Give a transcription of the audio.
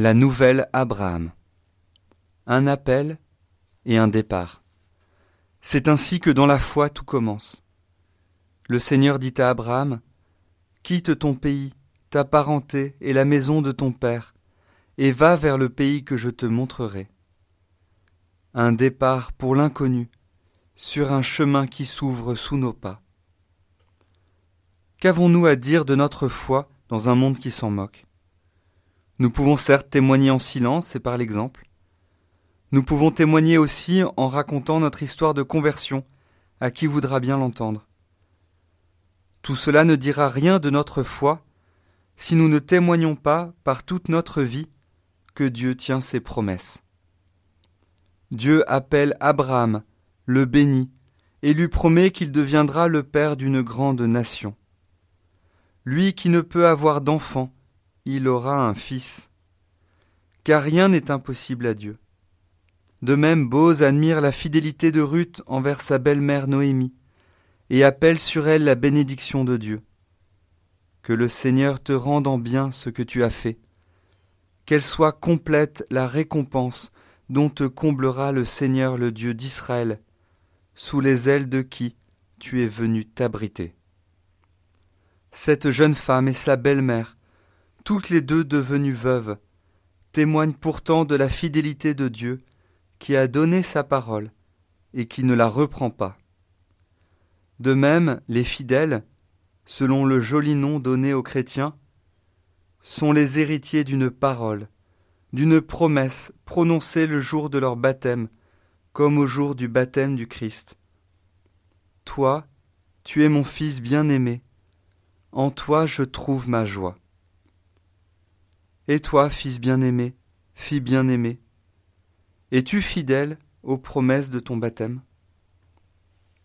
La nouvelle Abraham. Un appel et un départ. C'est ainsi que dans la foi tout commence. Le Seigneur dit à Abraham, Quitte ton pays, ta parenté et la maison de ton père, et va vers le pays que je te montrerai. Un départ pour l'inconnu, sur un chemin qui s'ouvre sous nos pas. Qu'avons-nous à dire de notre foi dans un monde qui s'en moque? Nous pouvons certes témoigner en silence et par l'exemple. Nous pouvons témoigner aussi en racontant notre histoire de conversion à qui voudra bien l'entendre. Tout cela ne dira rien de notre foi si nous ne témoignons pas par toute notre vie que Dieu tient ses promesses. Dieu appelle Abraham, le béni, et lui promet qu'il deviendra le père d'une grande nation. Lui qui ne peut avoir d'enfant, il aura un fils. Car rien n'est impossible à Dieu. De même, Bose admire la fidélité de Ruth envers sa belle-mère Noémie, et appelle sur elle la bénédiction de Dieu. Que le Seigneur te rende en bien ce que tu as fait, qu'elle soit complète la récompense dont te comblera le Seigneur le Dieu d'Israël, sous les ailes de qui tu es venu t'abriter. Cette jeune femme et sa belle-mère toutes les deux devenues veuves, témoignent pourtant de la fidélité de Dieu qui a donné sa parole et qui ne la reprend pas. De même, les fidèles, selon le joli nom donné aux chrétiens, sont les héritiers d'une parole, d'une promesse prononcée le jour de leur baptême, comme au jour du baptême du Christ. Toi, tu es mon Fils bien-aimé, en toi je trouve ma joie. Et toi, fils bien-aimé, fille bien-aimée, es-tu fidèle aux promesses de ton baptême?